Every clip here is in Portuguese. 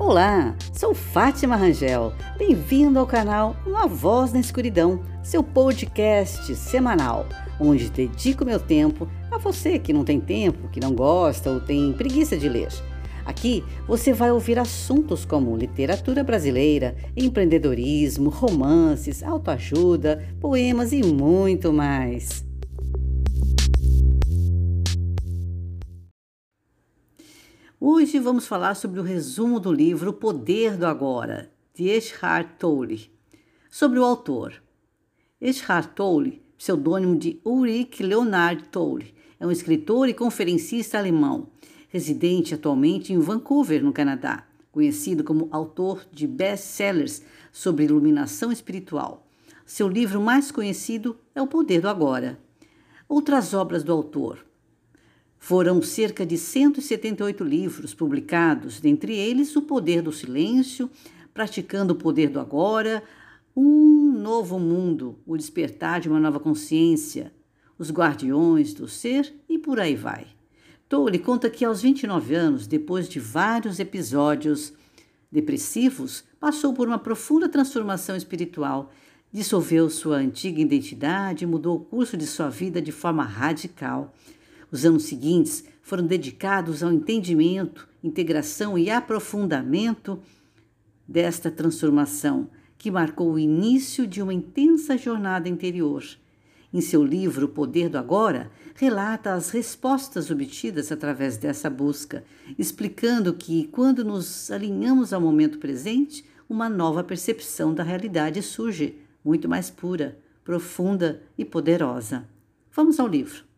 Olá, sou Fátima Rangel. Bem-vindo ao canal Uma Voz na Escuridão, seu podcast semanal, onde dedico meu tempo a você que não tem tempo, que não gosta ou tem preguiça de ler. Aqui você vai ouvir assuntos como literatura brasileira, empreendedorismo, romances, autoajuda, poemas e muito mais. Hoje vamos falar sobre o resumo do livro O Poder do Agora, de Eckhart Tolle. Sobre o autor. Eckhart Tolle, pseudônimo de Ulrich Leonard Tolle, é um escritor e conferencista alemão, residente atualmente em Vancouver, no Canadá, conhecido como autor de best-sellers sobre iluminação espiritual. Seu livro mais conhecido é O Poder do Agora. Outras obras do autor foram cerca de 178 livros publicados, dentre eles O Poder do Silêncio, Praticando o Poder do Agora, Um Novo Mundo, O Despertar de uma Nova Consciência, Os Guardiões do Ser e por aí vai. Tolle conta que aos 29 anos, depois de vários episódios depressivos, passou por uma profunda transformação espiritual, dissolveu sua antiga identidade e mudou o curso de sua vida de forma radical os anos seguintes foram dedicados ao entendimento, integração e aprofundamento desta transformação, que marcou o início de uma intensa jornada interior. Em seu livro O Poder do Agora, relata as respostas obtidas através dessa busca, explicando que, quando nos alinhamos ao momento presente, uma nova percepção da realidade surge, muito mais pura, profunda e poderosa. Vamos ao livro.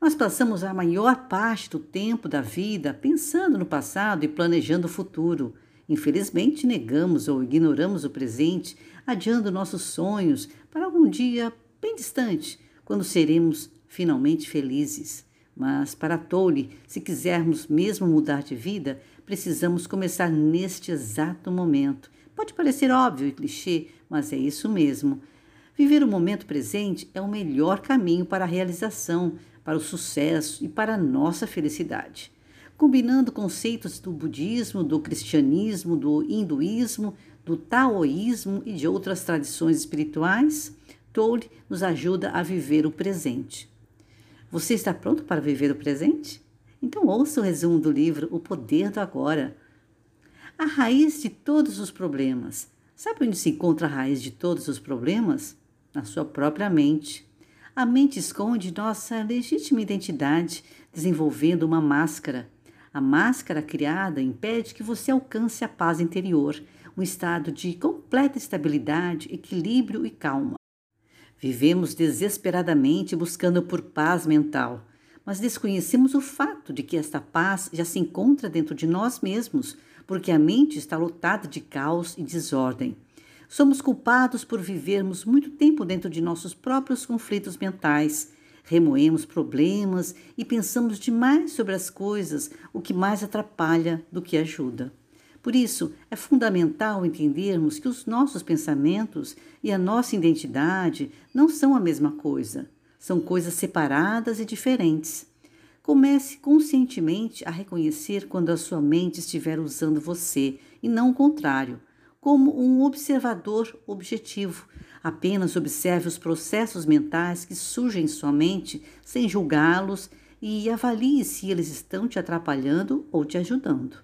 Nós passamos a maior parte do tempo da vida pensando no passado e planejando o futuro. Infelizmente, negamos ou ignoramos o presente, adiando nossos sonhos para algum dia bem distante, quando seremos finalmente felizes. Mas, para Tolle, se quisermos mesmo mudar de vida, precisamos começar neste exato momento. Pode parecer óbvio e clichê, mas é isso mesmo. Viver o momento presente é o melhor caminho para a realização, para o sucesso e para a nossa felicidade. Combinando conceitos do budismo, do cristianismo, do hinduísmo, do taoísmo e de outras tradições espirituais, Tolle nos ajuda a viver o presente. Você está pronto para viver o presente? Então ouça o resumo do livro O Poder do Agora. A raiz de todos os problemas. Sabe onde se encontra a raiz de todos os problemas? Na sua própria mente. A mente esconde nossa legítima identidade, desenvolvendo uma máscara. A máscara criada impede que você alcance a paz interior, um estado de completa estabilidade, equilíbrio e calma. Vivemos desesperadamente buscando por paz mental, mas desconhecemos o fato de que esta paz já se encontra dentro de nós mesmos, porque a mente está lotada de caos e desordem. Somos culpados por vivermos muito tempo dentro de nossos próprios conflitos mentais. Remoemos problemas e pensamos demais sobre as coisas, o que mais atrapalha do que ajuda. Por isso, é fundamental entendermos que os nossos pensamentos e a nossa identidade não são a mesma coisa. São coisas separadas e diferentes. Comece conscientemente a reconhecer quando a sua mente estiver usando você e não o contrário como um observador objetivo. Apenas observe os processos mentais que surgem em sua mente sem julgá-los e avalie se eles estão te atrapalhando ou te ajudando.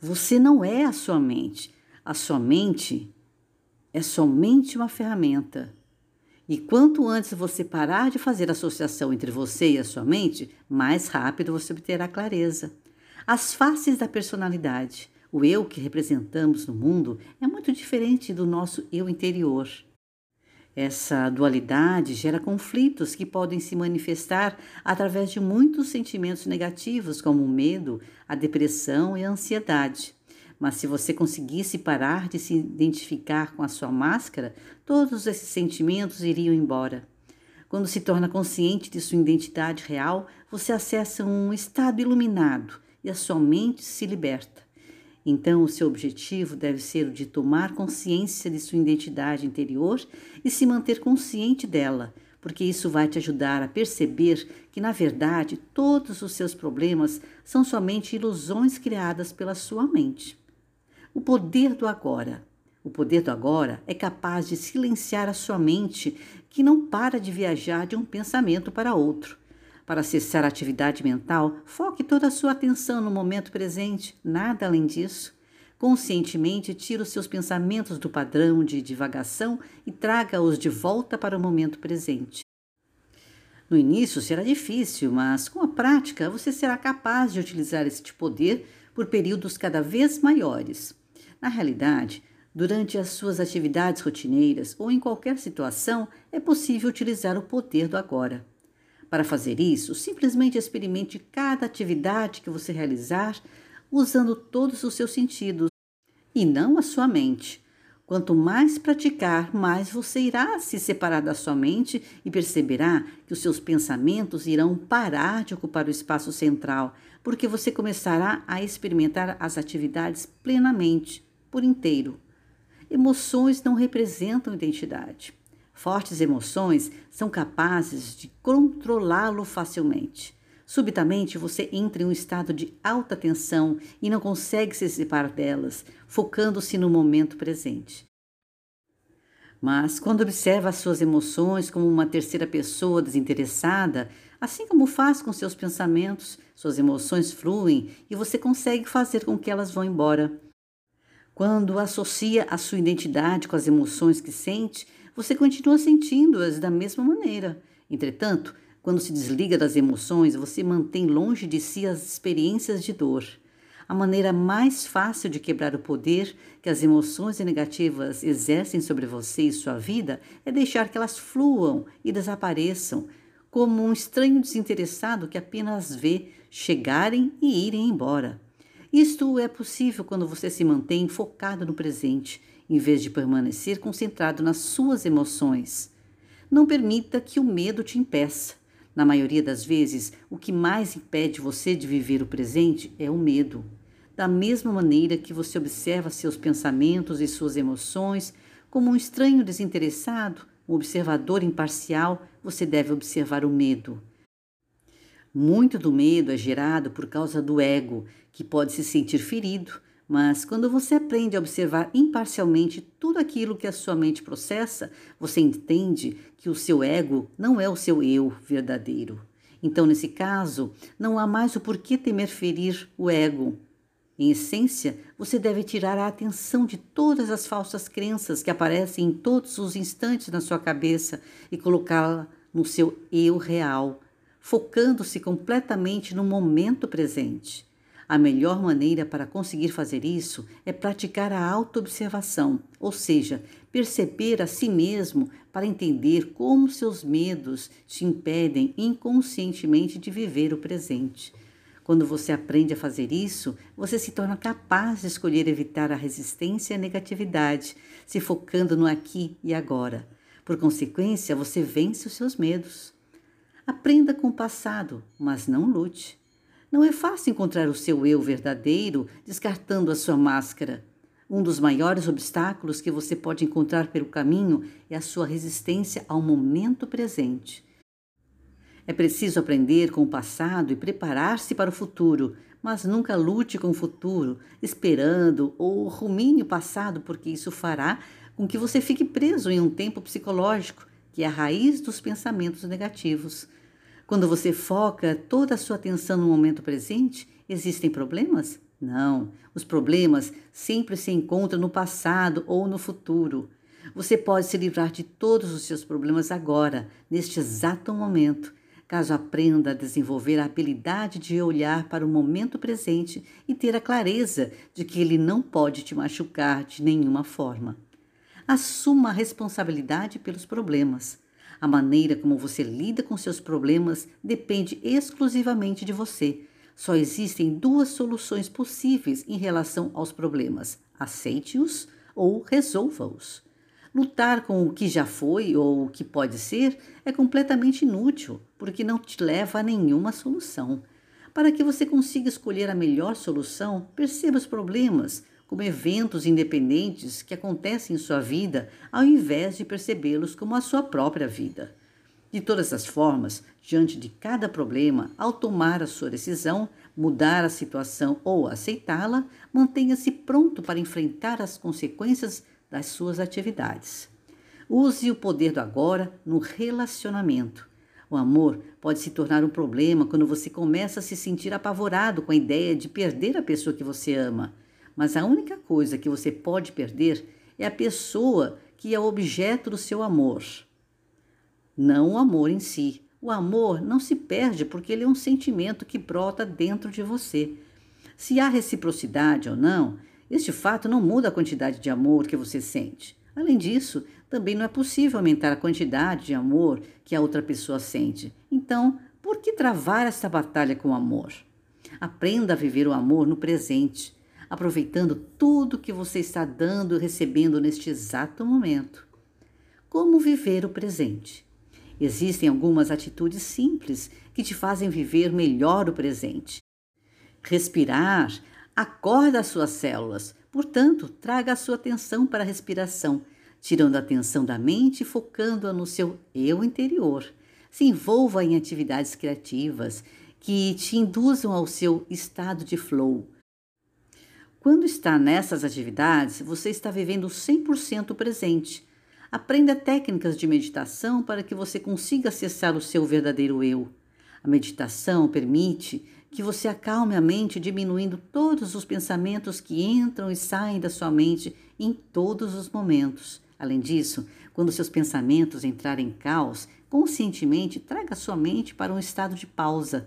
Você não é a sua mente. A sua mente é somente uma ferramenta. E quanto antes você parar de fazer associação entre você e a sua mente, mais rápido você obterá clareza. As faces da personalidade. O eu que representamos no mundo é muito diferente do nosso eu interior. Essa dualidade gera conflitos que podem se manifestar através de muitos sentimentos negativos, como o medo, a depressão e a ansiedade. Mas se você conseguisse parar de se identificar com a sua máscara, todos esses sentimentos iriam embora. Quando se torna consciente de sua identidade real, você acessa um estado iluminado e a sua mente se liberta. Então, o seu objetivo deve ser o de tomar consciência de sua identidade interior e se manter consciente dela, porque isso vai te ajudar a perceber que, na verdade, todos os seus problemas são somente ilusões criadas pela sua mente. O poder do agora. O poder do agora é capaz de silenciar a sua mente, que não para de viajar de um pensamento para outro. Para acessar a atividade mental, foque toda a sua atenção no momento presente, nada além disso. Conscientemente, tire os seus pensamentos do padrão de divagação e traga-os de volta para o momento presente. No início será difícil, mas com a prática você será capaz de utilizar este poder por períodos cada vez maiores. Na realidade, durante as suas atividades rotineiras ou em qualquer situação, é possível utilizar o poder do agora. Para fazer isso, simplesmente experimente cada atividade que você realizar usando todos os seus sentidos e não a sua mente. Quanto mais praticar, mais você irá se separar da sua mente e perceberá que os seus pensamentos irão parar de ocupar o espaço central, porque você começará a experimentar as atividades plenamente, por inteiro. Emoções não representam identidade. Fortes emoções são capazes de controlá-lo facilmente. Subitamente você entra em um estado de alta tensão e não consegue se separar delas, focando-se no momento presente. Mas quando observa as suas emoções como uma terceira pessoa desinteressada, assim como faz com seus pensamentos, suas emoções fluem e você consegue fazer com que elas vão embora. Quando associa a sua identidade com as emoções que sente, você continua sentindo-as da mesma maneira. Entretanto, quando se desliga das emoções, você mantém longe de si as experiências de dor. A maneira mais fácil de quebrar o poder que as emoções negativas exercem sobre você e sua vida é deixar que elas fluam e desapareçam, como um estranho desinteressado que apenas vê chegarem e irem embora. Isto é possível quando você se mantém focado no presente, em vez de permanecer concentrado nas suas emoções. Não permita que o medo te impeça. Na maioria das vezes, o que mais impede você de viver o presente é o medo. Da mesma maneira que você observa seus pensamentos e suas emoções como um estranho desinteressado, um observador imparcial, você deve observar o medo. Muito do medo é gerado por causa do ego, que pode se sentir ferido, mas quando você aprende a observar imparcialmente tudo aquilo que a sua mente processa, você entende que o seu ego não é o seu eu verdadeiro. Então, nesse caso, não há mais o porquê temer ferir o ego. Em essência, você deve tirar a atenção de todas as falsas crenças que aparecem em todos os instantes na sua cabeça e colocá-la no seu eu real, focando-se completamente no momento presente. A melhor maneira para conseguir fazer isso é praticar a autoobservação, ou seja, perceber a si mesmo para entender como seus medos te impedem inconscientemente de viver o presente. Quando você aprende a fazer isso, você se torna capaz de escolher evitar a resistência e a negatividade, se focando no aqui e agora. Por consequência, você vence os seus medos. Aprenda com o passado, mas não lute. Não é fácil encontrar o seu eu verdadeiro descartando a sua máscara. Um dos maiores obstáculos que você pode encontrar pelo caminho é a sua resistência ao momento presente. É preciso aprender com o passado e preparar-se para o futuro, mas nunca lute com o futuro, esperando ou rumine o passado, porque isso fará com que você fique preso em um tempo psicológico, que é a raiz dos pensamentos negativos. Quando você foca toda a sua atenção no momento presente, existem problemas? Não. Os problemas sempre se encontram no passado ou no futuro. Você pode se livrar de todos os seus problemas agora, neste exato momento, caso aprenda a desenvolver a habilidade de olhar para o momento presente e ter a clareza de que ele não pode te machucar de nenhuma forma. Assuma a responsabilidade pelos problemas. A maneira como você lida com seus problemas depende exclusivamente de você. Só existem duas soluções possíveis em relação aos problemas: aceite-os ou resolva-os. Lutar com o que já foi ou o que pode ser é completamente inútil, porque não te leva a nenhuma solução. Para que você consiga escolher a melhor solução, perceba os problemas, como eventos independentes que acontecem em sua vida, ao invés de percebê-los como a sua própria vida. De todas as formas, diante de cada problema, ao tomar a sua decisão, mudar a situação ou aceitá-la, mantenha-se pronto para enfrentar as consequências das suas atividades. Use o poder do agora no relacionamento. O amor pode se tornar um problema quando você começa a se sentir apavorado com a ideia de perder a pessoa que você ama. Mas a única coisa que você pode perder é a pessoa que é objeto do seu amor não o amor em si. O amor não se perde porque ele é um sentimento que brota dentro de você. Se há reciprocidade ou não, este fato não muda a quantidade de amor que você sente. Além disso, também não é possível aumentar a quantidade de amor que a outra pessoa sente. Então, por que travar esta batalha com o amor? Aprenda a viver o amor no presente, aproveitando tudo que você está dando e recebendo neste exato momento. Como viver o presente? Existem algumas atitudes simples que te fazem viver melhor o presente. Respirar acorda as suas células, portanto, traga a sua atenção para a respiração, tirando a atenção da mente e focando-a no seu eu interior. Se envolva em atividades criativas que te induzam ao seu estado de flow. Quando está nessas atividades, você está vivendo 100% presente Aprenda técnicas de meditação para que você consiga acessar o seu verdadeiro eu. A meditação permite que você acalme a mente, diminuindo todos os pensamentos que entram e saem da sua mente em todos os momentos. Além disso, quando seus pensamentos entrarem em caos, conscientemente traga sua mente para um estado de pausa.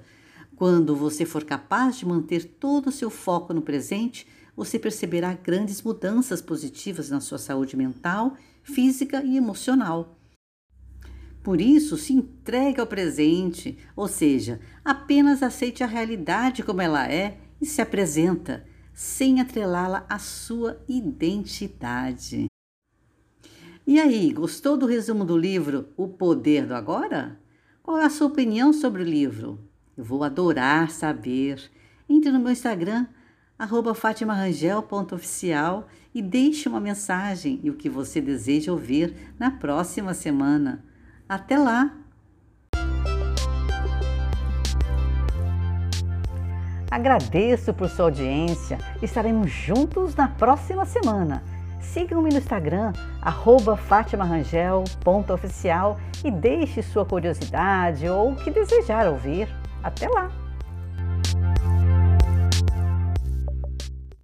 Quando você for capaz de manter todo o seu foco no presente, você perceberá grandes mudanças positivas na sua saúde mental física e emocional. Por isso, se entregue ao presente, ou seja, apenas aceite a realidade como ela é e se apresenta, sem atrelá-la à sua identidade. E aí, gostou do resumo do livro O Poder do Agora? Qual é a sua opinião sobre o livro? Eu vou adorar saber. Entre no meu Instagram, arroba fatimarangel.oficial e deixe uma mensagem e o que você deseja ouvir na próxima semana. Até lá! Agradeço por sua audiência. Estaremos juntos na próxima semana. Sigam-me no Instagram, fatimarangel.oficial e deixe sua curiosidade ou o que desejar ouvir. Até lá!